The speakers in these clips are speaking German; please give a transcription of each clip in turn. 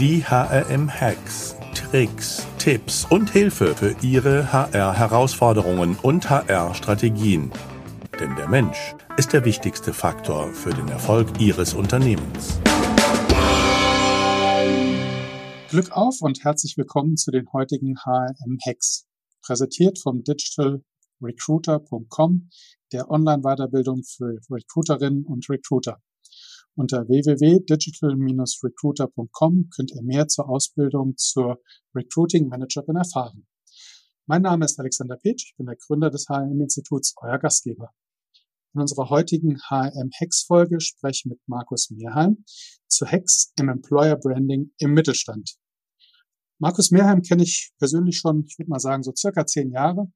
Die HRM-Hacks, Tricks, Tipps und Hilfe für Ihre HR-Herausforderungen und HR-Strategien. Denn der Mensch ist der wichtigste Faktor für den Erfolg Ihres Unternehmens. Glück auf und herzlich willkommen zu den heutigen HRM-Hacks. Präsentiert vom digitalrecruiter.com, der Online-Weiterbildung für Recruiterinnen und Recruiter. Unter www.digital-recruiter.com könnt ihr mehr zur Ausbildung zur Recruiting Managerin erfahren. Mein Name ist Alexander Petsch, ich bin der Gründer des HRM-Instituts, euer Gastgeber. In unserer heutigen HRM-Hacks-Folge spreche ich mit Markus Mehrheim zu Hacks im Employer Branding im Mittelstand. Markus Mehrheim kenne ich persönlich schon, ich würde mal sagen, so circa zehn Jahre.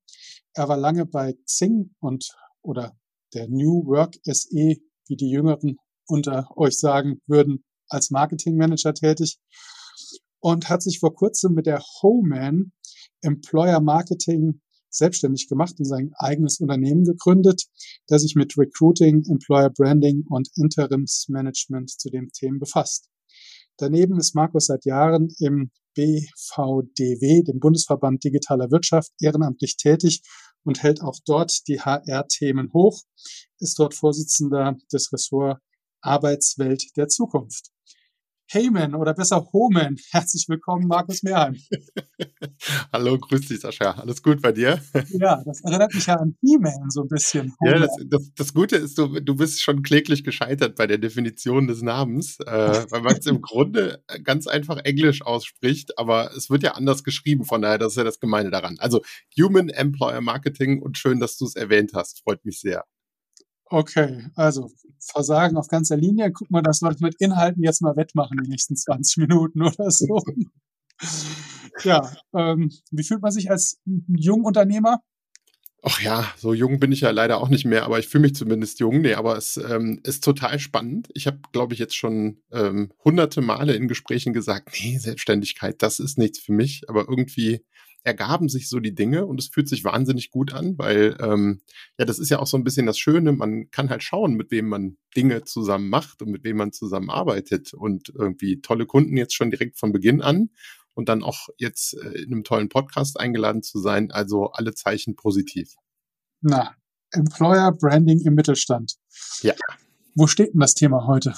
Er war lange bei Xing und oder der New Work SE, wie die Jüngeren unter euch sagen würden, als Marketingmanager tätig und hat sich vor kurzem mit der Homan Employer Marketing selbstständig gemacht und sein eigenes Unternehmen gegründet, das sich mit Recruiting, Employer Branding und Interimsmanagement zu dem Themen befasst. Daneben ist Markus seit Jahren im BVDW, dem Bundesverband Digitaler Wirtschaft, ehrenamtlich tätig und hält auch dort die HR-Themen hoch, ist dort Vorsitzender des Ressort Arbeitswelt der Zukunft. Heyman oder besser Homan. Herzlich willkommen, Markus Mehrheim. Hallo, grüß dich, Sascha. Alles gut bei dir? Ja, das erinnert mich ja an He-Man so ein bisschen. Ja, das, das, das, Gute ist, du, du bist schon kläglich gescheitert bei der Definition des Namens, äh, weil man es im Grunde ganz einfach Englisch ausspricht, aber es wird ja anders geschrieben, von daher, das ist ja das Gemeine daran. Also Human Employer Marketing und schön, dass du es erwähnt hast, freut mich sehr. Okay, also Versagen auf ganzer Linie. Guck mal, dass wir das mit Inhalten jetzt mal wettmachen, die nächsten 20 Minuten oder so. ja, ähm, wie fühlt man sich als Jungunternehmer? Ach ja, so jung bin ich ja leider auch nicht mehr, aber ich fühle mich zumindest jung. Nee, aber es ähm, ist total spannend. Ich habe, glaube ich, jetzt schon ähm, hunderte Male in Gesprächen gesagt, nee, Selbstständigkeit, das ist nichts für mich. Aber irgendwie ergaben sich so die Dinge und es fühlt sich wahnsinnig gut an, weil ähm, ja, das ist ja auch so ein bisschen das Schöne, man kann halt schauen, mit wem man Dinge zusammen macht und mit wem man zusammen arbeitet und irgendwie tolle Kunden jetzt schon direkt von Beginn an und dann auch jetzt äh, in einem tollen Podcast eingeladen zu sein, also alle Zeichen positiv. Na, Employer Branding im Mittelstand. Ja. Wo steht denn das Thema heute?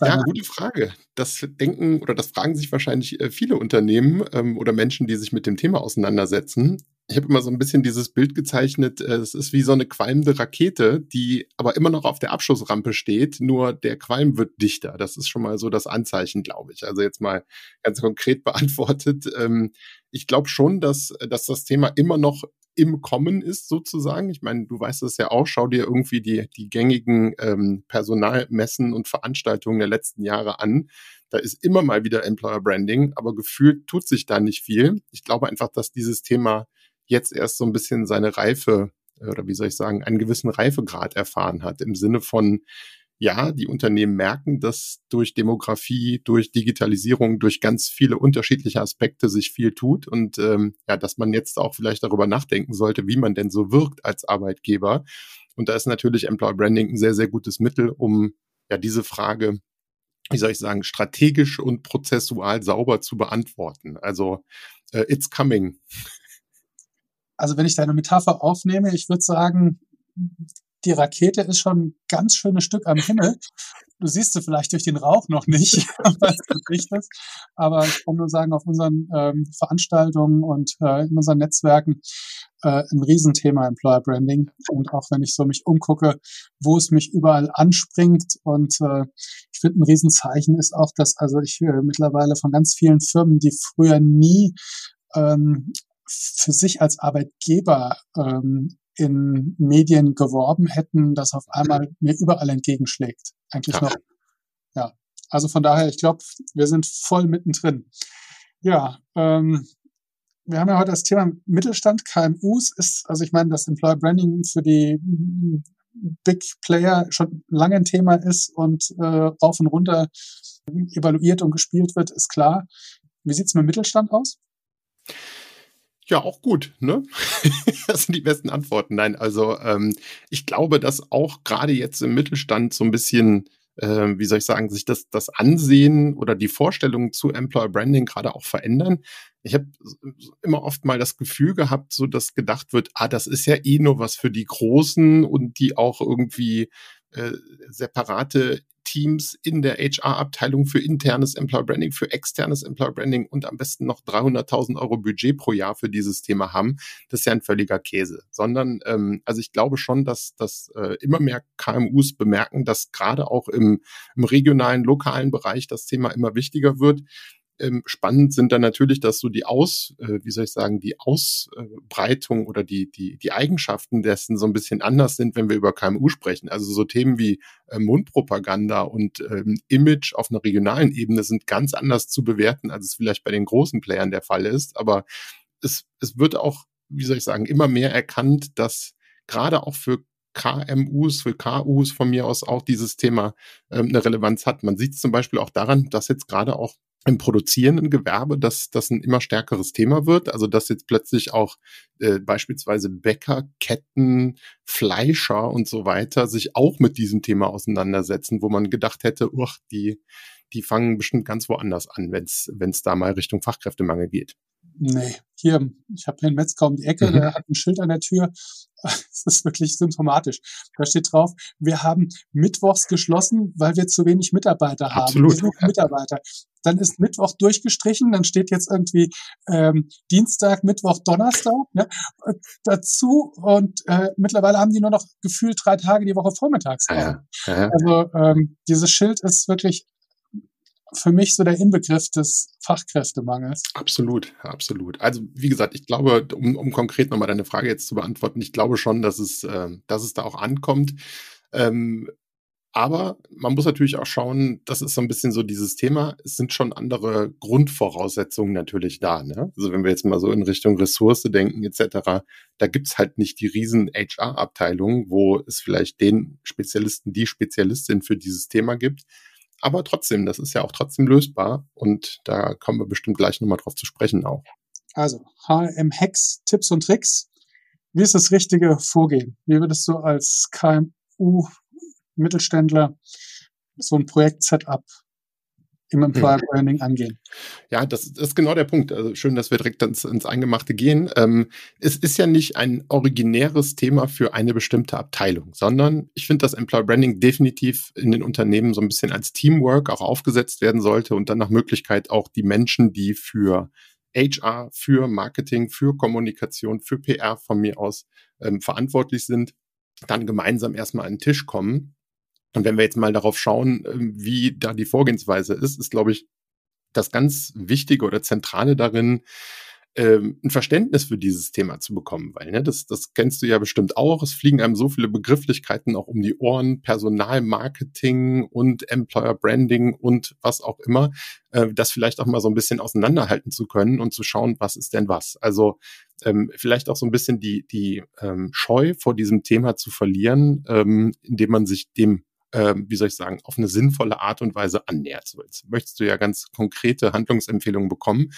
Ja, gute Frage. Das denken oder das fragen sich wahrscheinlich äh, viele Unternehmen ähm, oder Menschen, die sich mit dem Thema auseinandersetzen. Ich habe immer so ein bisschen dieses Bild gezeichnet, äh, es ist wie so eine qualmende Rakete, die aber immer noch auf der Abschussrampe steht, nur der Qualm wird dichter. Das ist schon mal so das Anzeichen, glaube ich. Also jetzt mal ganz konkret beantwortet. Ähm, ich glaube schon, dass, dass das Thema immer noch im Kommen ist, sozusagen. Ich meine, du weißt es ja auch, schau dir irgendwie die, die gängigen ähm, Personalmessen und Veranstaltungen der letzten Jahre an. Da ist immer mal wieder Employer Branding, aber gefühlt tut sich da nicht viel. Ich glaube einfach, dass dieses Thema jetzt erst so ein bisschen seine Reife oder wie soll ich sagen, einen gewissen Reifegrad erfahren hat im Sinne von, ja, die Unternehmen merken, dass durch Demografie, durch Digitalisierung, durch ganz viele unterschiedliche Aspekte sich viel tut und ähm, ja, dass man jetzt auch vielleicht darüber nachdenken sollte, wie man denn so wirkt als Arbeitgeber. Und da ist natürlich Employer Branding ein sehr, sehr gutes Mittel, um ja diese Frage, wie soll ich sagen, strategisch und prozessual sauber zu beantworten. Also äh, it's coming. Also wenn ich deine Metapher aufnehme, ich würde sagen, die Rakete ist schon ein ganz schönes Stück am Himmel. Du siehst sie vielleicht durch den Rauch noch nicht, was Licht ist. Aber ich kann nur sagen, auf unseren ähm, Veranstaltungen und äh, in unseren Netzwerken äh, ein Riesenthema Employer Branding. Und auch wenn ich so mich umgucke, wo es mich überall anspringt und äh, ich finde, ein Riesenzeichen ist auch, dass also ich äh, mittlerweile von ganz vielen Firmen, die früher nie ähm, für sich als Arbeitgeber ähm, in Medien geworben hätten, das auf einmal mir überall entgegenschlägt. Eigentlich ja. noch. Ja. Also von daher, ich glaube, wir sind voll mittendrin. Ja, ähm, wir haben ja heute das Thema Mittelstand, KMUs ist, also ich meine, dass Employer Branding für die Big Player schon lange ein Thema ist und äh, rauf und runter evaluiert und gespielt wird, ist klar. Wie sieht's mit Mittelstand aus? Ja, auch gut, ne? das sind die besten Antworten. Nein, also ähm, ich glaube, dass auch gerade jetzt im Mittelstand so ein bisschen äh, wie soll ich sagen, sich das, das Ansehen oder die Vorstellungen zu Employer Branding gerade auch verändern. Ich habe immer oft mal das Gefühl gehabt, so dass gedacht wird, ah, das ist ja eh nur was für die Großen und die auch irgendwie äh, separate Teams in der HR-Abteilung für internes Employer Branding, für externes Employer Branding und am besten noch 300.000 Euro Budget pro Jahr für dieses Thema haben, das ist ja ein völliger Käse. Sondern, ähm, also ich glaube schon, dass, dass äh, immer mehr KMUs bemerken, dass gerade auch im, im regionalen, lokalen Bereich das Thema immer wichtiger wird ähm, spannend sind dann natürlich, dass so die Aus, äh, wie soll ich sagen, die Ausbreitung oder die, die, die Eigenschaften dessen so ein bisschen anders sind, wenn wir über KMU sprechen. Also so Themen wie äh, Mundpropaganda und ähm, Image auf einer regionalen Ebene sind ganz anders zu bewerten, als es vielleicht bei den großen Playern der Fall ist. Aber es, es wird auch, wie soll ich sagen, immer mehr erkannt, dass gerade auch für KMUs, für KUs von mir aus auch dieses Thema ähm, eine Relevanz hat. Man sieht es zum Beispiel auch daran, dass jetzt gerade auch im produzierenden Gewerbe, dass das ein immer stärkeres Thema wird. Also dass jetzt plötzlich auch äh, beispielsweise Bäcker, Ketten, Fleischer und so weiter sich auch mit diesem Thema auseinandersetzen, wo man gedacht hätte, uch, die, die fangen bestimmt ganz woanders an, wenn es da mal Richtung Fachkräftemangel geht. Nee, hier, ich habe hier einen Metzger um die Ecke, mhm. der hat ein Schild an der Tür. Es ist wirklich symptomatisch. Da steht drauf, wir haben mittwochs geschlossen, weil wir zu wenig Mitarbeiter haben. Absolut. Wir suchen Mitarbeiter. Dann ist Mittwoch durchgestrichen, dann steht jetzt irgendwie ähm, Dienstag, Mittwoch, Donnerstag äh, dazu und äh, mittlerweile haben die nur noch gefühlt drei Tage die Woche vormittags. Ja, ja. Also ähm, dieses Schild ist wirklich für mich so der Inbegriff des Fachkräftemangels. Absolut, absolut. Also wie gesagt, ich glaube, um, um konkret nochmal deine Frage jetzt zu beantworten, ich glaube schon, dass es, äh, dass es da auch ankommt. Ähm, aber man muss natürlich auch schauen, das ist so ein bisschen so dieses Thema, es sind schon andere Grundvoraussetzungen natürlich da. Ne? Also wenn wir jetzt mal so in Richtung Ressource denken etc., da gibt's halt nicht die riesen HR-Abteilung, wo es vielleicht den Spezialisten, die Spezialistin für dieses Thema gibt. Aber trotzdem, das ist ja auch trotzdem lösbar und da kommen wir bestimmt gleich nochmal drauf zu sprechen auch. Also HM-Hacks, Tipps und Tricks. Wie ist das richtige Vorgehen? Wie würdest du als KMU-Mittelständler so ein Projekt-Setup im Employer hm. Branding angehen. Ja, das, das, ist genau der Punkt. Also schön, dass wir direkt ins, ins Eingemachte gehen. Ähm, es ist ja nicht ein originäres Thema für eine bestimmte Abteilung, sondern ich finde, dass Employer Branding definitiv in den Unternehmen so ein bisschen als Teamwork auch aufgesetzt werden sollte und dann nach Möglichkeit auch die Menschen, die für HR, für Marketing, für Kommunikation, für PR von mir aus ähm, verantwortlich sind, dann gemeinsam erstmal an den Tisch kommen und wenn wir jetzt mal darauf schauen, ähm, wie da die Vorgehensweise ist, ist, glaube ich, das ganz Wichtige oder Zentrale darin, ähm, ein Verständnis für dieses Thema zu bekommen, weil ne, das, das kennst du ja bestimmt auch. Es fliegen einem so viele Begrifflichkeiten auch um die Ohren, Personalmarketing und Employer Branding und was auch immer, äh, das vielleicht auch mal so ein bisschen auseinanderhalten zu können und zu schauen, was ist denn was. Also ähm, vielleicht auch so ein bisschen die, die ähm, Scheu vor diesem Thema zu verlieren, ähm, indem man sich dem ähm, wie soll ich sagen, auf eine sinnvolle Art und Weise annähert. Möchtest du ja ganz konkrete Handlungsempfehlungen bekommen.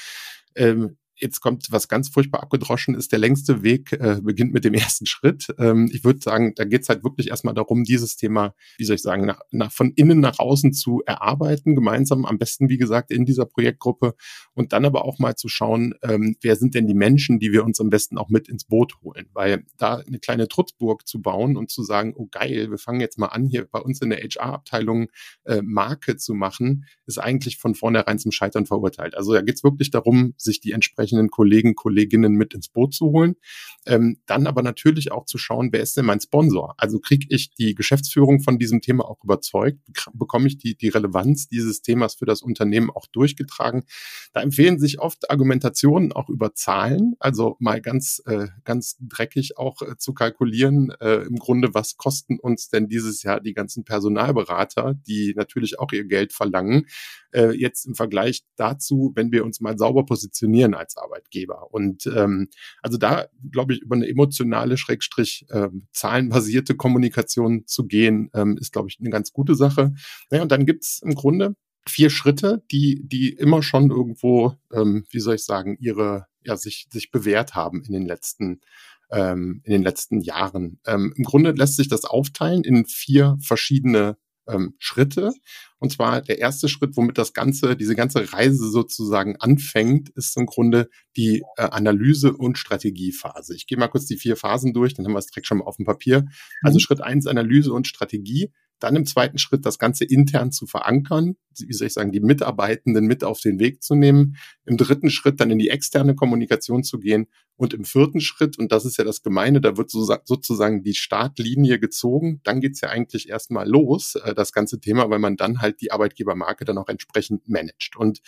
Ähm, jetzt kommt was ganz furchtbar abgedroschen ist. Der längste Weg äh, beginnt mit dem ersten Schritt. Ähm, ich würde sagen, da geht es halt wirklich erstmal darum, dieses Thema, wie soll ich sagen, nach, nach, von innen nach außen zu erarbeiten, gemeinsam, am besten, wie gesagt, in dieser Projektgruppe und dann aber auch mal zu schauen, ähm, wer sind denn die Menschen, die wir uns am besten auch mit ins Boot holen. Weil da eine kleine Trutzburg zu bauen und zu sagen, oh geil, wir fangen jetzt mal an, hier bei uns in der HR-Abteilung äh, Marke zu machen, ist eigentlich von vornherein zum Scheitern verurteilt. Also da geht es wirklich darum, sich die entsprechenden entsprechenden Kollegen, Kolleginnen mit ins Boot zu holen. Ähm, dann aber natürlich auch zu schauen, wer ist denn mein Sponsor? Also kriege ich die Geschäftsführung von diesem Thema auch überzeugt? Bekomme ich die, die Relevanz dieses Themas für das Unternehmen auch durchgetragen? Da empfehlen sich oft Argumentationen auch über Zahlen, also mal ganz, äh, ganz dreckig auch äh, zu kalkulieren, äh, im Grunde, was kosten uns denn dieses Jahr die ganzen Personalberater, die natürlich auch ihr Geld verlangen, äh, jetzt im Vergleich dazu, wenn wir uns mal sauber positionieren als Arbeitgeber. Und ähm, also da, glaube ich, über eine emotionale, schrägstrich ähm, zahlenbasierte Kommunikation zu gehen, ähm, ist, glaube ich, eine ganz gute Sache. Ja, und dann gibt's im Grunde vier Schritte, die, die immer schon irgendwo, ähm, wie soll ich sagen, ihre, ja, sich, sich bewährt haben in den letzten ähm, in den letzten Jahren. Ähm, Im Grunde lässt sich das aufteilen in vier verschiedene ähm, Schritte. Und zwar der erste Schritt, womit das Ganze, diese ganze Reise sozusagen anfängt, ist im Grunde die äh, Analyse- und Strategiephase. Ich gehe mal kurz die vier Phasen durch, dann haben wir es direkt schon mal auf dem Papier. Also mhm. Schritt eins Analyse und Strategie. Dann im zweiten Schritt das Ganze intern zu verankern, wie soll ich sagen, die Mitarbeitenden mit auf den Weg zu nehmen. Im dritten Schritt dann in die externe Kommunikation zu gehen. Und im vierten Schritt, und das ist ja das Gemeine, da wird sozusagen die Startlinie gezogen. Dann geht's ja eigentlich erstmal los, äh, das ganze Thema, weil man dann halt die Arbeitgebermarke dann auch entsprechend managt. Und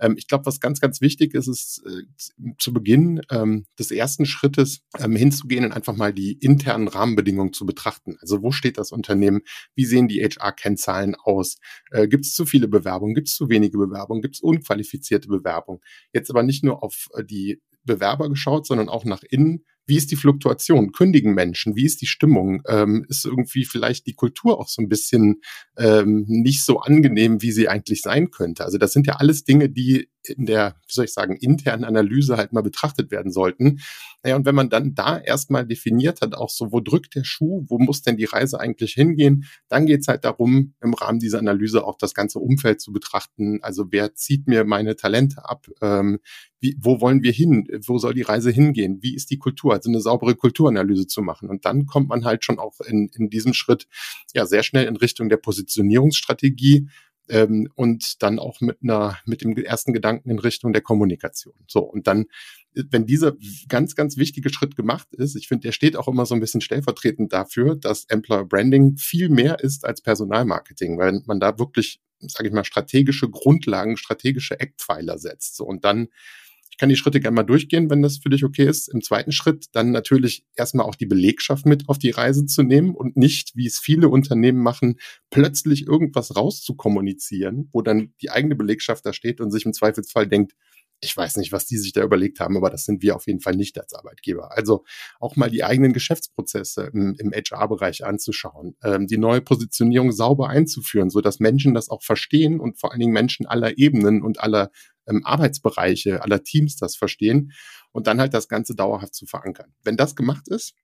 ähm, ich glaube, was ganz, ganz wichtig ist, ist äh, zu Beginn ähm, des ersten Schrittes ähm, hinzugehen und einfach mal die internen Rahmenbedingungen zu betrachten. Also wo steht das Unternehmen? Wie sehen die HR-Kennzahlen aus? Äh, gibt es zu viele Bewerbungen? Gibt es zu wenige Bewerbungen? Gibt es unqualifizierte Bewerbungen? Jetzt aber nicht nur auf äh, die Bewerber geschaut, sondern auch nach innen. Wie ist die Fluktuation? Kündigen Menschen? Wie ist die Stimmung? Ähm, ist irgendwie vielleicht die Kultur auch so ein bisschen ähm, nicht so angenehm, wie sie eigentlich sein könnte? Also das sind ja alles Dinge, die in der, wie soll ich sagen, internen Analyse halt mal betrachtet werden sollten. Naja, und wenn man dann da erstmal definiert hat, auch so, wo drückt der Schuh, wo muss denn die Reise eigentlich hingehen, dann geht's halt darum, im Rahmen dieser Analyse auch das ganze Umfeld zu betrachten. Also wer zieht mir meine Talente ab? Ähm, wie, wo wollen wir hin? Wo soll die Reise hingehen? Wie ist die Kultur? Also eine saubere Kulturanalyse zu machen. Und dann kommt man halt schon auch in, in diesem Schritt ja sehr schnell in Richtung der Positionierungsstrategie ähm, und dann auch mit einer, mit dem ersten Gedanken in Richtung der Kommunikation. So, und dann, wenn dieser ganz, ganz wichtige Schritt gemacht ist, ich finde, der steht auch immer so ein bisschen stellvertretend dafür, dass Employer Branding viel mehr ist als Personalmarketing, weil man da wirklich, sage ich mal, strategische Grundlagen, strategische Eckpfeiler setzt. So, und dann kann die Schritte gerne mal durchgehen, wenn das für dich okay ist. Im zweiten Schritt dann natürlich erstmal auch die Belegschaft mit auf die Reise zu nehmen und nicht, wie es viele Unternehmen machen, plötzlich irgendwas rauszukommunizieren, wo dann die eigene Belegschaft da steht und sich im Zweifelsfall denkt, ich weiß nicht, was die sich da überlegt haben, aber das sind wir auf jeden Fall nicht als Arbeitgeber. Also auch mal die eigenen Geschäftsprozesse im, im HR-Bereich anzuschauen, ähm, die neue Positionierung sauber einzuführen, so dass Menschen das auch verstehen und vor allen Dingen Menschen aller Ebenen und aller ähm, Arbeitsbereiche, aller Teams das verstehen und dann halt das Ganze dauerhaft zu verankern. Wenn das gemacht ist,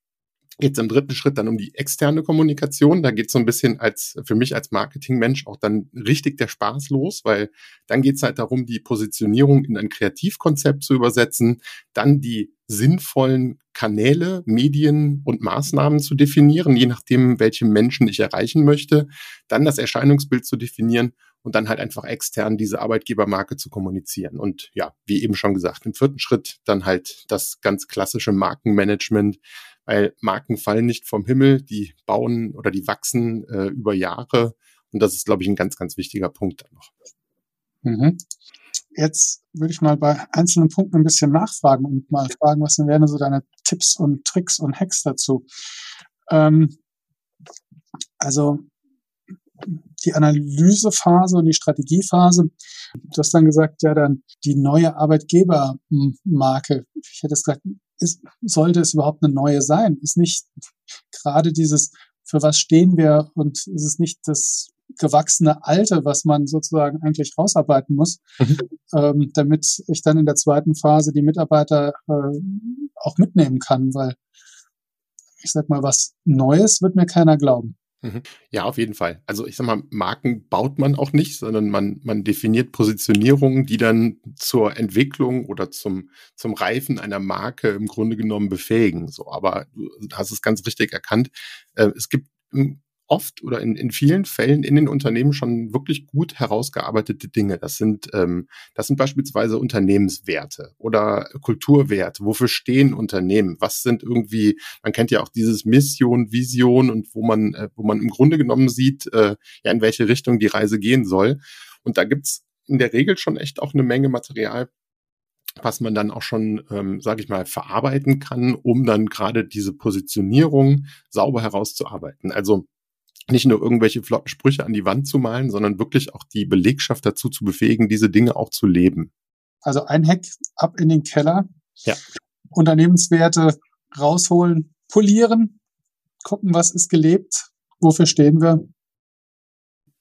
es im dritten Schritt dann um die externe Kommunikation. Da geht es so ein bisschen als für mich als Marketingmensch auch dann richtig der Spaß los, weil dann geht es halt darum, die Positionierung in ein Kreativkonzept zu übersetzen, dann die sinnvollen Kanäle, Medien und Maßnahmen zu definieren, je nachdem, welche Menschen ich erreichen möchte, dann das Erscheinungsbild zu definieren und dann halt einfach extern diese Arbeitgebermarke zu kommunizieren. Und ja, wie eben schon gesagt, im vierten Schritt dann halt das ganz klassische Markenmanagement, weil Marken fallen nicht vom Himmel, die bauen oder die wachsen äh, über Jahre. Und das ist, glaube ich, ein ganz, ganz wichtiger Punkt dann noch. Mhm. Jetzt würde ich mal bei einzelnen Punkten ein bisschen nachfragen und mal fragen, was denn wären so deine Tipps und Tricks und Hacks dazu? Ähm, also die Analysephase und die Strategiephase. Du hast dann gesagt, ja, dann die neue Arbeitgebermarke. Ich hätte es gesagt, ist, sollte es überhaupt eine neue sein? Ist nicht gerade dieses, für was stehen wir und ist es nicht das gewachsene Alte, was man sozusagen eigentlich rausarbeiten muss, mhm. ähm, damit ich dann in der zweiten Phase die Mitarbeiter äh, auch mitnehmen kann, weil ich sag mal, was Neues wird mir keiner glauben. Mhm. Ja, auf jeden Fall. Also ich sag mal, Marken baut man auch nicht, sondern man, man definiert Positionierungen, die dann zur Entwicklung oder zum, zum Reifen einer Marke im Grunde genommen befähigen. So, aber du hast es ganz richtig erkannt. Äh, es gibt oft oder in, in vielen Fällen in den Unternehmen schon wirklich gut herausgearbeitete Dinge. Das sind, ähm, das sind beispielsweise Unternehmenswerte oder Kulturwerte. Wofür stehen Unternehmen? Was sind irgendwie, man kennt ja auch dieses Mission, Vision und wo man, äh, wo man im Grunde genommen sieht, äh, ja, in welche Richtung die Reise gehen soll. Und da gibt's in der Regel schon echt auch eine Menge Material, was man dann auch schon, ähm, sage ich mal, verarbeiten kann, um dann gerade diese Positionierung sauber herauszuarbeiten. Also nicht nur irgendwelche flotten Sprüche an die Wand zu malen, sondern wirklich auch die Belegschaft dazu zu befähigen, diese Dinge auch zu leben. Also ein Hack ab in den Keller, ja. Unternehmenswerte rausholen, polieren, gucken, was ist gelebt, wofür stehen wir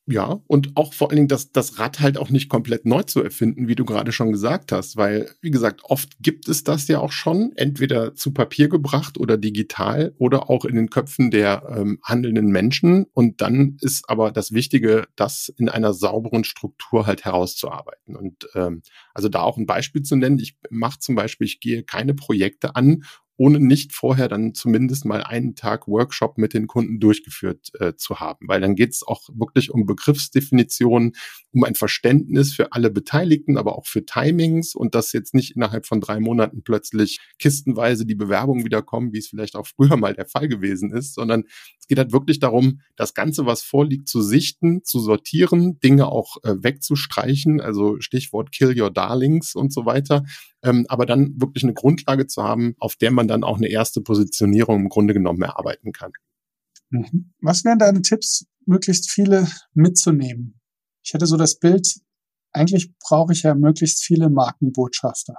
Ja, und auch vor allen Dingen das, das Rad halt auch nicht komplett neu zu erfinden, wie du gerade schon gesagt hast, weil, wie gesagt, oft gibt es das ja auch schon, entweder zu Papier gebracht oder digital oder auch in den Köpfen der ähm, handelnden Menschen. Und dann ist aber das Wichtige, das in einer sauberen Struktur halt herauszuarbeiten. Und ähm, also da auch ein Beispiel zu nennen, ich mache zum Beispiel, ich gehe keine Projekte an ohne nicht vorher dann zumindest mal einen Tag Workshop mit den Kunden durchgeführt äh, zu haben. Weil dann geht es auch wirklich um Begriffsdefinitionen, um ein Verständnis für alle Beteiligten, aber auch für Timings und dass jetzt nicht innerhalb von drei Monaten plötzlich kistenweise die Bewerbungen wieder kommen, wie es vielleicht auch früher mal der Fall gewesen ist, sondern es geht halt wirklich darum, das Ganze, was vorliegt, zu sichten, zu sortieren, Dinge auch äh, wegzustreichen, also Stichwort Kill Your Darlings und so weiter, ähm, aber dann wirklich eine Grundlage zu haben, auf der man dann auch eine erste Positionierung im Grunde genommen erarbeiten kann. Mhm. Was wären deine Tipps, möglichst viele mitzunehmen? Ich hätte so das Bild, eigentlich brauche ich ja möglichst viele Markenbotschafter.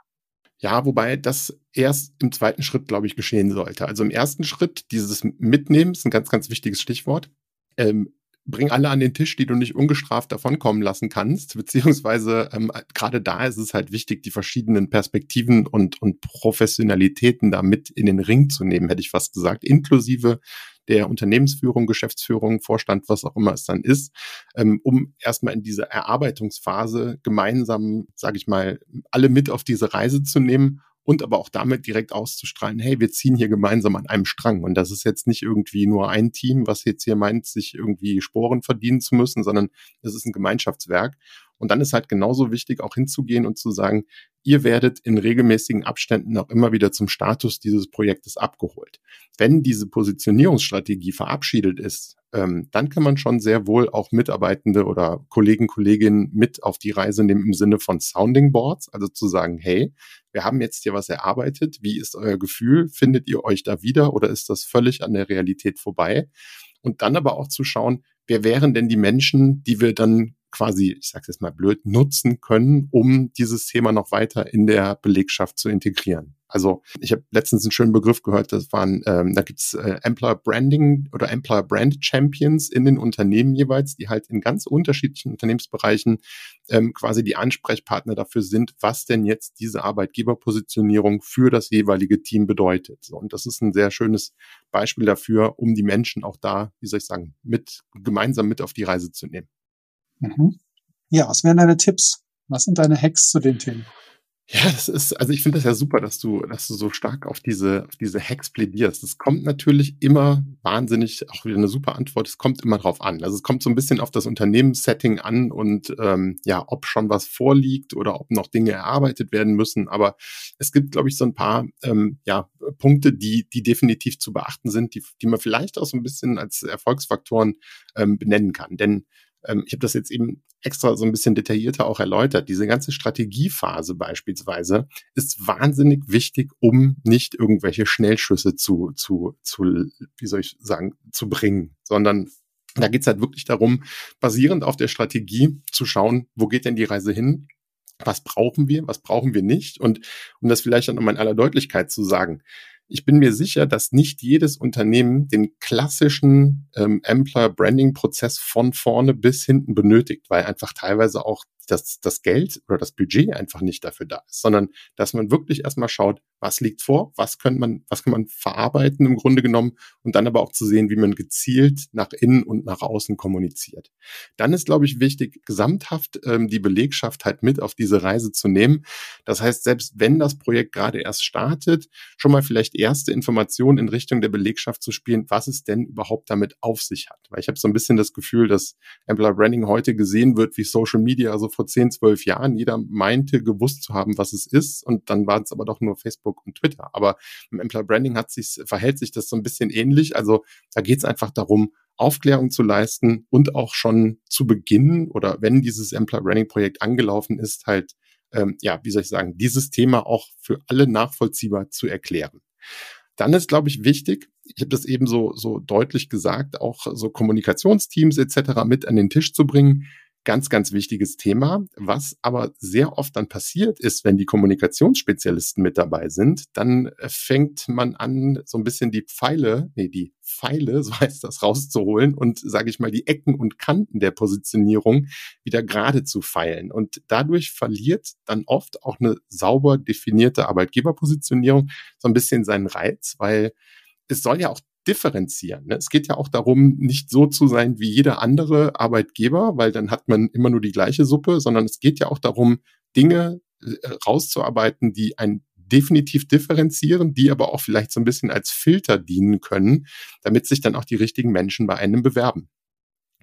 Ja, wobei das erst im zweiten Schritt, glaube ich, geschehen sollte. Also im ersten Schritt, dieses Mitnehmen ist ein ganz, ganz wichtiges Stichwort. Ähm, bring alle an den Tisch, die du nicht ungestraft davonkommen lassen kannst. Beziehungsweise ähm, gerade da ist es halt wichtig, die verschiedenen Perspektiven und, und Professionalitäten da mit in den Ring zu nehmen, hätte ich fast gesagt, inklusive der Unternehmensführung, Geschäftsführung, Vorstand, was auch immer es dann ist, ähm, um erstmal in diese Erarbeitungsphase gemeinsam, sage ich mal, alle mit auf diese Reise zu nehmen und aber auch damit direkt auszustrahlen, hey, wir ziehen hier gemeinsam an einem Strang. Und das ist jetzt nicht irgendwie nur ein Team, was jetzt hier meint, sich irgendwie Sporen verdienen zu müssen, sondern es ist ein Gemeinschaftswerk. Und dann ist halt genauso wichtig, auch hinzugehen und zu sagen, ihr werdet in regelmäßigen Abständen auch immer wieder zum Status dieses Projektes abgeholt. Wenn diese Positionierungsstrategie verabschiedet ist, ähm, dann kann man schon sehr wohl auch Mitarbeitende oder Kollegen, Kolleginnen mit auf die Reise nehmen im Sinne von Sounding Boards, also zu sagen, hey, wir haben jetzt hier was erarbeitet, wie ist euer Gefühl, findet ihr euch da wieder oder ist das völlig an der Realität vorbei? Und dann aber auch zu schauen, wer wären denn die Menschen, die wir dann quasi, ich sage jetzt mal blöd, nutzen können, um dieses Thema noch weiter in der Belegschaft zu integrieren. Also ich habe letztens einen schönen Begriff gehört, das waren, ähm, da gibt's äh, Employer Branding oder Employer Brand Champions in den Unternehmen jeweils, die halt in ganz unterschiedlichen Unternehmensbereichen ähm, quasi die Ansprechpartner dafür sind, was denn jetzt diese Arbeitgeberpositionierung für das jeweilige Team bedeutet. So, und das ist ein sehr schönes Beispiel dafür, um die Menschen auch da, wie soll ich sagen, mit gemeinsam mit auf die Reise zu nehmen. Mhm. Ja, was wären deine Tipps? Was sind deine Hacks zu den Themen? Ja, das ist, also ich finde das ja super, dass du, dass du so stark auf diese, auf diese Hacks plädierst. Es kommt natürlich immer wahnsinnig, auch wieder eine super Antwort, es kommt immer drauf an. Also es kommt so ein bisschen auf das Unternehmenssetting an und ähm, ja, ob schon was vorliegt oder ob noch Dinge erarbeitet werden müssen. Aber es gibt, glaube ich, so ein paar ähm, ja, Punkte, die, die definitiv zu beachten sind, die, die man vielleicht auch so ein bisschen als Erfolgsfaktoren ähm, benennen kann. Denn ähm, ich habe das jetzt eben extra so ein bisschen detaillierter auch erläutert. Diese ganze Strategiephase beispielsweise ist wahnsinnig wichtig, um nicht irgendwelche Schnellschüsse zu, zu, zu, wie soll ich sagen, zu bringen, sondern da geht es halt wirklich darum, basierend auf der Strategie zu schauen, wo geht denn die Reise hin? Was brauchen wir? Was brauchen wir nicht? Und um das vielleicht dann nochmal in aller Deutlichkeit zu sagen, ich bin mir sicher, dass nicht jedes Unternehmen den klassischen ähm, Employer Branding Prozess von vorne bis hinten benötigt, weil einfach teilweise auch das, das Geld oder das Budget einfach nicht dafür da ist, sondern dass man wirklich erstmal schaut, was liegt vor, was kann man, was kann man verarbeiten im Grunde genommen und dann aber auch zu sehen, wie man gezielt nach innen und nach außen kommuniziert. Dann ist, glaube ich, wichtig, gesamthaft ähm, die Belegschaft halt mit auf diese Reise zu nehmen. Das heißt, selbst wenn das Projekt gerade erst startet, schon mal vielleicht erste Informationen in Richtung der Belegschaft zu spielen, was es denn überhaupt damit auf sich hat. Weil ich habe so ein bisschen das Gefühl, dass Employer Branding heute gesehen wird wie Social Media, also vor 10, 12 Jahren. Jeder meinte, gewusst zu haben, was es ist. Und dann waren es aber doch nur Facebook und Twitter. Aber im Employer Branding hat sich, verhält sich das so ein bisschen ähnlich. Also da geht es einfach darum, Aufklärung zu leisten und auch schon zu Beginn oder wenn dieses Employer Branding Projekt angelaufen ist, halt, ähm, ja, wie soll ich sagen, dieses Thema auch für alle nachvollziehbar zu erklären. Dann ist, glaube ich, wichtig, ich habe das eben so, so deutlich gesagt, auch so Kommunikationsteams etc. mit an den Tisch zu bringen, ganz, ganz wichtiges Thema. Was aber sehr oft dann passiert ist, wenn die Kommunikationsspezialisten mit dabei sind, dann äh, fängt man an, so ein bisschen die Pfeile, nee, die Pfeile, so heißt das, rauszuholen und, sage ich mal, die Ecken und Kanten der Positionierung wieder gerade zu feilen. Und dadurch verliert dann oft auch eine sauber definierte Arbeitgeberpositionierung so ein bisschen seinen Reiz, weil es soll ja auch differenzieren. Ne? Es geht ja auch darum, nicht so zu sein wie jeder andere Arbeitgeber, weil dann hat man immer nur die gleiche Suppe, sondern es geht ja auch darum, Dinge äh, rauszuarbeiten, die ein definitiv differenzieren, die aber auch vielleicht so ein bisschen als Filter dienen können, damit sich dann auch die richtigen Menschen bei einem bewerben.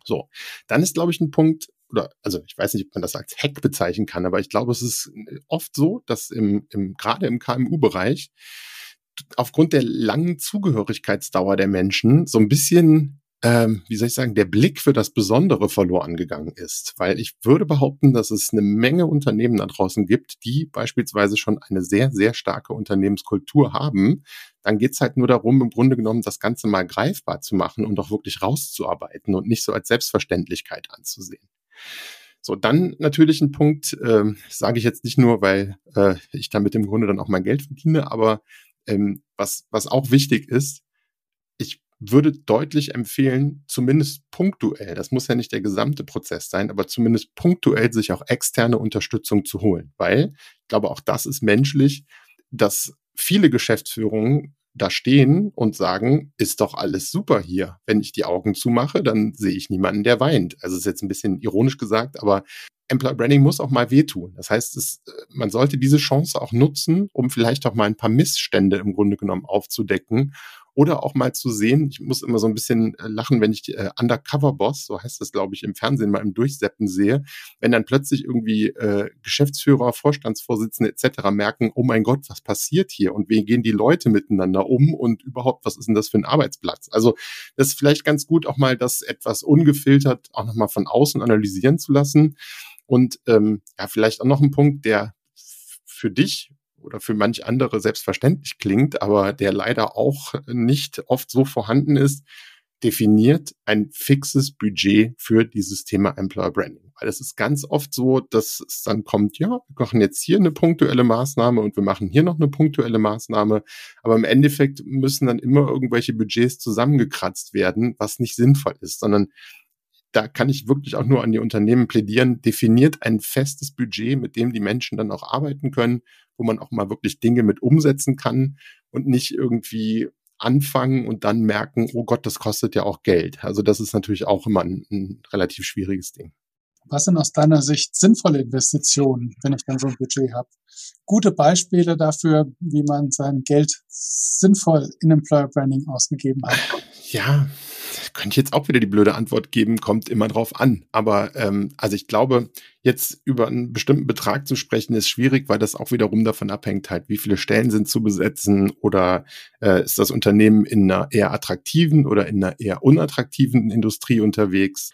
So, dann ist, glaube ich, ein Punkt, oder also ich weiß nicht, ob man das als Hack bezeichnen kann, aber ich glaube, es ist oft so, dass im, im gerade im KMU-Bereich aufgrund der langen Zugehörigkeitsdauer der Menschen so ein bisschen, ähm, wie soll ich sagen, der Blick für das Besondere verloren gegangen ist. Weil ich würde behaupten, dass es eine Menge Unternehmen da draußen gibt, die beispielsweise schon eine sehr, sehr starke Unternehmenskultur haben. Dann geht's halt nur darum, im Grunde genommen das Ganze mal greifbar zu machen und auch wirklich rauszuarbeiten und nicht so als Selbstverständlichkeit anzusehen. So, dann natürlich ein Punkt, äh, sage ich jetzt nicht nur, weil äh, ich damit im Grunde dann auch mein Geld verdiene, aber ähm, was, was auch wichtig ist, ich würde deutlich empfehlen, zumindest punktuell, das muss ja nicht der gesamte Prozess sein, aber zumindest punktuell sich auch externe Unterstützung zu holen, weil ich glaube, auch das ist menschlich, dass viele Geschäftsführungen da stehen und sagen, ist doch alles super hier. Wenn ich die Augen zumache, dann sehe ich niemanden, der weint. Also ist jetzt ein bisschen ironisch gesagt, aber Employer Branding muss auch mal wehtun. Das heißt, es, äh, man sollte diese Chance auch nutzen, um vielleicht auch mal ein paar Missstände im Grunde genommen aufzudecken oder auch mal zu sehen, ich muss immer so ein bisschen äh, lachen, wenn ich die äh, Undercover Boss, so heißt das, glaube ich, im Fernsehen mal im Durchseppen sehe, wenn dann plötzlich irgendwie äh, Geschäftsführer, Vorstandsvorsitzende etc. merken, oh mein Gott, was passiert hier und wie gehen die Leute miteinander um und überhaupt, was ist denn das für ein Arbeitsplatz? Also das ist vielleicht ganz gut, auch mal das etwas ungefiltert auch nochmal von außen analysieren zu lassen. Und ähm, ja, vielleicht auch noch ein Punkt, der für dich oder für manch andere selbstverständlich klingt, aber der leider auch nicht oft so vorhanden ist, definiert ein fixes Budget für dieses Thema Employer Branding. Weil es ist ganz oft so, dass es dann kommt, ja, wir machen jetzt hier eine punktuelle Maßnahme und wir machen hier noch eine punktuelle Maßnahme. Aber im Endeffekt müssen dann immer irgendwelche Budgets zusammengekratzt werden, was nicht sinnvoll ist, sondern da kann ich wirklich auch nur an die Unternehmen plädieren, definiert ein festes Budget, mit dem die Menschen dann auch arbeiten können, wo man auch mal wirklich Dinge mit umsetzen kann und nicht irgendwie anfangen und dann merken, oh Gott, das kostet ja auch Geld. Also das ist natürlich auch immer ein, ein relativ schwieriges Ding. Was sind aus deiner Sicht sinnvolle Investitionen, wenn ich dann so ein Budget habe? Gute Beispiele dafür, wie man sein Geld sinnvoll in Employer Branding ausgegeben hat. Ja, könnte ich jetzt auch wieder die blöde Antwort geben, kommt immer drauf an. Aber ähm, also ich glaube, jetzt über einen bestimmten Betrag zu sprechen, ist schwierig, weil das auch wiederum davon abhängt, halt, wie viele Stellen sind zu besetzen oder äh, ist das Unternehmen in einer eher attraktiven oder in einer eher unattraktiven Industrie unterwegs.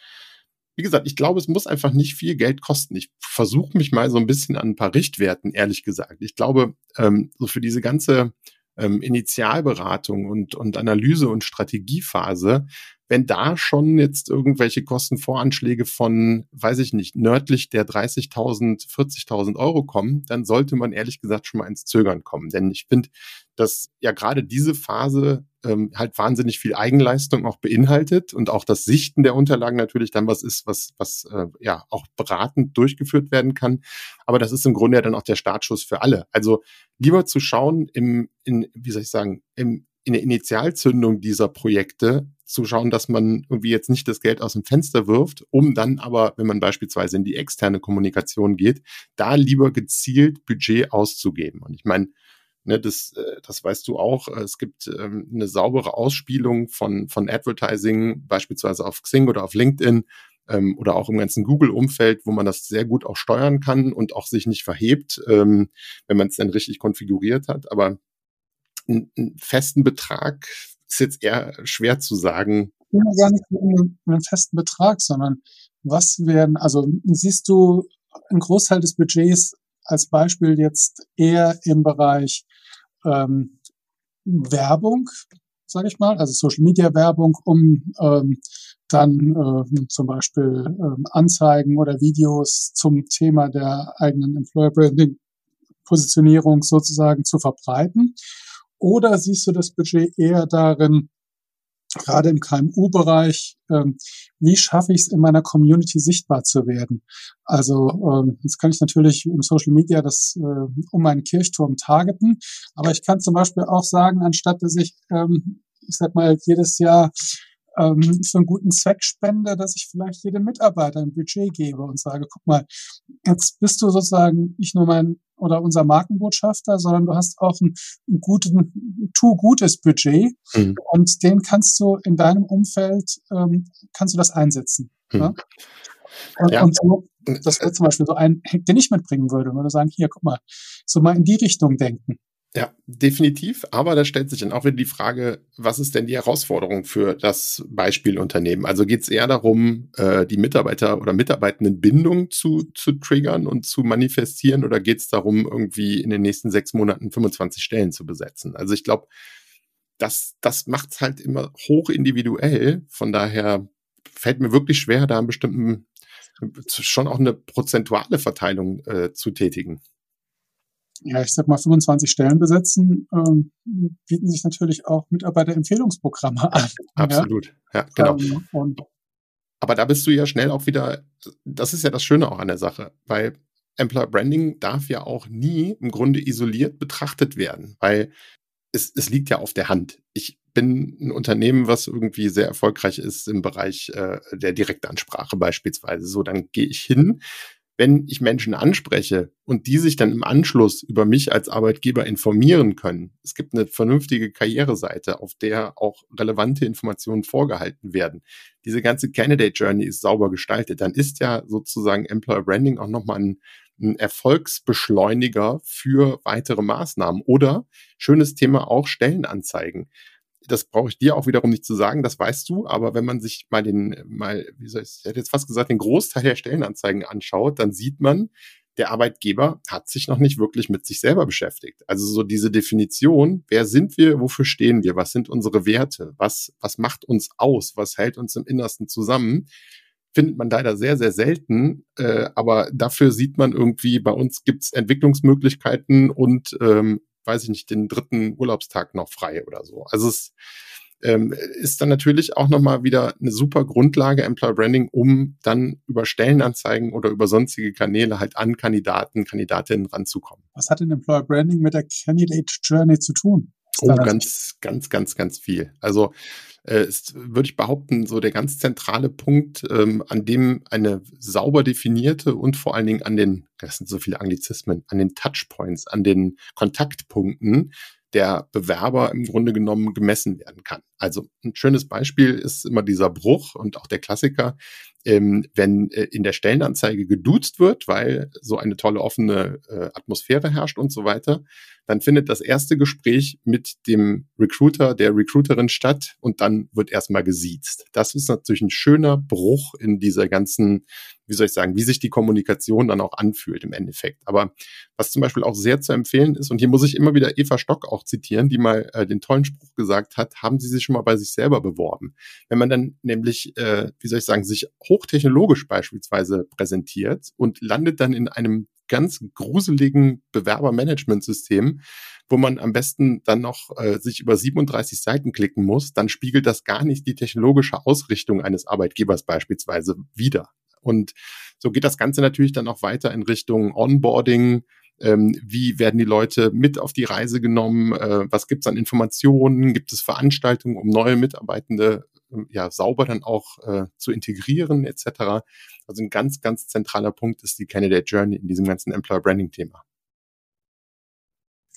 Wie gesagt, ich glaube, es muss einfach nicht viel Geld kosten. Ich versuche mich mal so ein bisschen an ein paar Richtwerten, ehrlich gesagt. Ich glaube, ähm, so für diese ganze ähm, Initialberatung und, und Analyse und Strategiephase wenn da schon jetzt irgendwelche Kostenvoranschläge von, weiß ich nicht, nördlich der 30.000, 40.000 Euro kommen, dann sollte man ehrlich gesagt schon mal ins Zögern kommen. Denn ich finde, dass ja gerade diese Phase ähm, halt wahnsinnig viel Eigenleistung auch beinhaltet und auch das Sichten der Unterlagen natürlich dann was ist, was, was äh, ja auch beratend durchgeführt werden kann. Aber das ist im Grunde ja dann auch der Startschuss für alle. Also lieber zu schauen im, in, wie soll ich sagen, im, in der Initialzündung dieser Projekte zu schauen, dass man irgendwie jetzt nicht das Geld aus dem Fenster wirft, um dann aber, wenn man beispielsweise in die externe Kommunikation geht, da lieber gezielt Budget auszugeben. Und ich meine, ne, das, äh, das weißt du auch, es gibt ähm, eine saubere Ausspielung von, von Advertising, beispielsweise auf Xing oder auf LinkedIn ähm, oder auch im ganzen Google-Umfeld, wo man das sehr gut auch steuern kann und auch sich nicht verhebt, ähm, wenn man es dann richtig konfiguriert hat. Aber einen festen Betrag ist jetzt eher schwer zu sagen. Ja, gar nicht einen festen Betrag, sondern was werden, also siehst du einen Großteil des Budgets als Beispiel jetzt eher im Bereich ähm, Werbung, sage ich mal, also Social Media Werbung, um ähm, dann äh, zum Beispiel äh, Anzeigen oder Videos zum Thema der eigenen Employer Branding Positionierung sozusagen zu verbreiten? Oder siehst du das Budget eher darin, gerade im KMU-Bereich, ähm, wie schaffe ich es in meiner Community sichtbar zu werden? Also ähm, jetzt kann ich natürlich im Social Media das äh, um meinen Kirchturm targeten, aber ich kann zum Beispiel auch sagen, anstatt dass ich, ähm, ich sag mal, jedes Jahr ähm, für einen guten Zweck spende, dass ich vielleicht jedem Mitarbeiter ein Budget gebe und sage, guck mal, jetzt bist du sozusagen nicht nur mein oder unser Markenbotschafter, sondern du hast auch ein, ein guten, tu gutes Budget mhm. und den kannst du in deinem Umfeld, ähm, kannst du das einsetzen. Mhm. Ja? Und, ja. und so, das wäre zum Beispiel so ein Hack, den ich mitbringen würde, würde sagen, hier, guck mal, so mal in die Richtung denken. Ja, definitiv. Aber da stellt sich dann auch wieder die Frage, was ist denn die Herausforderung für das Beispielunternehmen? Also geht es eher darum, äh, die Mitarbeiter oder Mitarbeitendenbindung zu, zu triggern und zu manifestieren oder geht es darum, irgendwie in den nächsten sechs Monaten 25 Stellen zu besetzen? Also ich glaube, das, das macht es halt immer hoch individuell. Von daher fällt mir wirklich schwer, da einen bestimmten, schon auch eine prozentuale Verteilung äh, zu tätigen ja, ich sag mal, 25 Stellen besetzen, ähm, bieten sich natürlich auch Mitarbeiterempfehlungsprogramme an. Absolut, ja, ja genau. Ähm, und Aber da bist du ja schnell auch wieder, das ist ja das Schöne auch an der Sache, weil Employer Branding darf ja auch nie im Grunde isoliert betrachtet werden, weil es, es liegt ja auf der Hand. Ich bin ein Unternehmen, was irgendwie sehr erfolgreich ist im Bereich äh, der Direktansprache beispielsweise. So, dann gehe ich hin, wenn ich Menschen anspreche und die sich dann im Anschluss über mich als Arbeitgeber informieren können, es gibt eine vernünftige Karriereseite, auf der auch relevante Informationen vorgehalten werden. Diese ganze Candidate Journey ist sauber gestaltet. Dann ist ja sozusagen Employer Branding auch nochmal ein, ein Erfolgsbeschleuniger für weitere Maßnahmen. Oder schönes Thema auch Stellenanzeigen das brauche ich dir auch wiederum nicht zu sagen, das weißt du, aber wenn man sich mal den, mal, wie soll ich, ich hätte jetzt fast gesagt, den Großteil der Stellenanzeigen anschaut, dann sieht man, der Arbeitgeber hat sich noch nicht wirklich mit sich selber beschäftigt. Also so diese Definition, wer sind wir, wofür stehen wir, was sind unsere Werte, was, was macht uns aus, was hält uns im Innersten zusammen, findet man leider sehr, sehr selten. Äh, aber dafür sieht man irgendwie, bei uns gibt's Entwicklungsmöglichkeiten und ähm, weiß ich nicht, den dritten Urlaubstag noch frei oder so. Also es ähm, ist dann natürlich auch nochmal wieder eine super Grundlage Employer Branding, um dann über Stellenanzeigen oder über sonstige Kanäle halt an Kandidaten, Kandidatinnen ranzukommen. Was hat denn Employer Branding mit der Candidate Journey zu tun? Oh, ganz, ganz, ganz, ganz viel. Also äh, ist, würde ich behaupten, so der ganz zentrale Punkt, ähm, an dem eine sauber definierte und vor allen Dingen an den, das sind so viele Anglizismen, an den Touchpoints, an den Kontaktpunkten der Bewerber im Grunde genommen gemessen werden kann. Also ein schönes Beispiel ist immer dieser Bruch und auch der Klassiker, ähm, wenn äh, in der Stellenanzeige geduzt wird, weil so eine tolle offene äh, Atmosphäre herrscht und so weiter, dann findet das erste Gespräch mit dem Recruiter, der Recruiterin statt und dann wird erstmal gesiezt. Das ist natürlich ein schöner Bruch in dieser ganzen, wie soll ich sagen, wie sich die Kommunikation dann auch anfühlt im Endeffekt. Aber was zum Beispiel auch sehr zu empfehlen ist, und hier muss ich immer wieder Eva Stock auch zitieren, die mal äh, den tollen Spruch gesagt hat, haben Sie sich schon mal bei sich selber beworben? Wenn man dann nämlich, äh, wie soll ich sagen, sich hochtechnologisch beispielsweise präsentiert und landet dann in einem ganz gruseligen Bewerbermanagementsystem, wo man am besten dann noch äh, sich über 37 Seiten klicken muss, dann spiegelt das gar nicht die technologische Ausrichtung eines Arbeitgebers beispielsweise wider. Und so geht das Ganze natürlich dann auch weiter in Richtung Onboarding, ähm, wie werden die Leute mit auf die Reise genommen, äh, was gibt es an Informationen, gibt es Veranstaltungen, um neue Mitarbeitende ja sauber dann auch äh, zu integrieren etc. Also ein ganz, ganz zentraler Punkt ist die Candidate Journey in diesem ganzen Employer Branding Thema.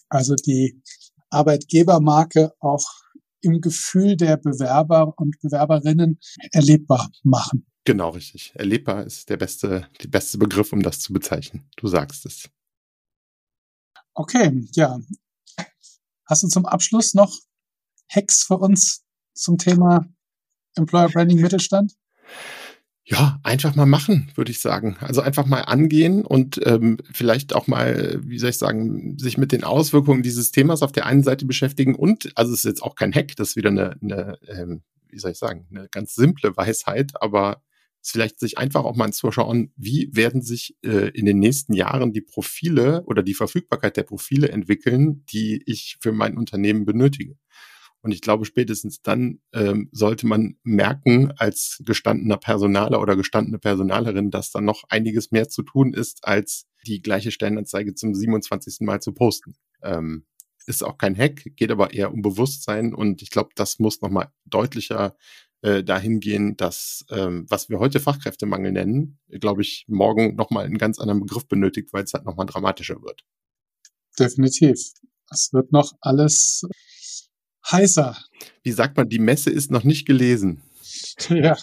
Also die Arbeitgebermarke auch im Gefühl der Bewerber und Bewerberinnen erlebbar machen. Genau, richtig. Erlebbar ist der beste, die beste Begriff, um das zu bezeichnen. Du sagst es. Okay, ja. Hast du zum Abschluss noch Hacks für uns zum Thema Employer Branding Mittelstand? Ja, einfach mal machen, würde ich sagen. Also einfach mal angehen und ähm, vielleicht auch mal, wie soll ich sagen, sich mit den Auswirkungen dieses Themas auf der einen Seite beschäftigen und, also es ist jetzt auch kein Hack, das ist wieder eine, eine ähm, wie soll ich sagen, eine ganz simple Weisheit, aber vielleicht sich einfach auch mal anzuschauen, wie werden sich äh, in den nächsten Jahren die Profile oder die Verfügbarkeit der Profile entwickeln, die ich für mein Unternehmen benötige. Und ich glaube, spätestens dann ähm, sollte man merken, als gestandener Personaler oder gestandene Personalerin, dass da noch einiges mehr zu tun ist, als die gleiche Stellenanzeige zum 27. Mal zu posten. Ähm, ist auch kein Hack, geht aber eher um Bewusstsein und ich glaube, das muss nochmal deutlicher äh, dahin dass ähm, was wir heute Fachkräftemangel nennen, glaube ich, morgen nochmal einen ganz anderen Begriff benötigt, weil es halt nochmal dramatischer wird. Definitiv. Es wird noch alles heißer. Wie sagt man, die Messe ist noch nicht gelesen. Ja.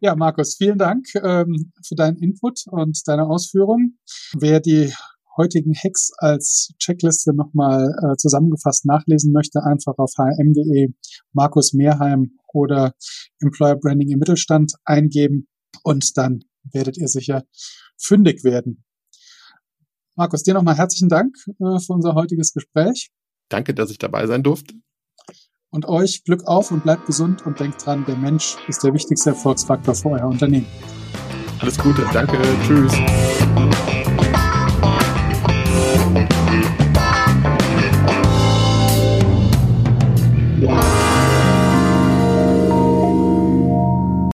Ja, Markus, vielen Dank ähm, für deinen Input und deine Ausführungen. Wer die heutigen Hacks als Checkliste nochmal äh, zusammengefasst nachlesen möchte, einfach auf hm.de Markus Mehrheim oder Employer Branding im Mittelstand eingeben und dann werdet ihr sicher fündig werden. Markus, dir nochmal herzlichen Dank äh, für unser heutiges Gespräch. Danke, dass ich dabei sein durfte. Und euch Glück auf und bleibt gesund und denkt dran, der Mensch ist der wichtigste Erfolgsfaktor für euer Unternehmen. Alles Gute, danke, tschüss.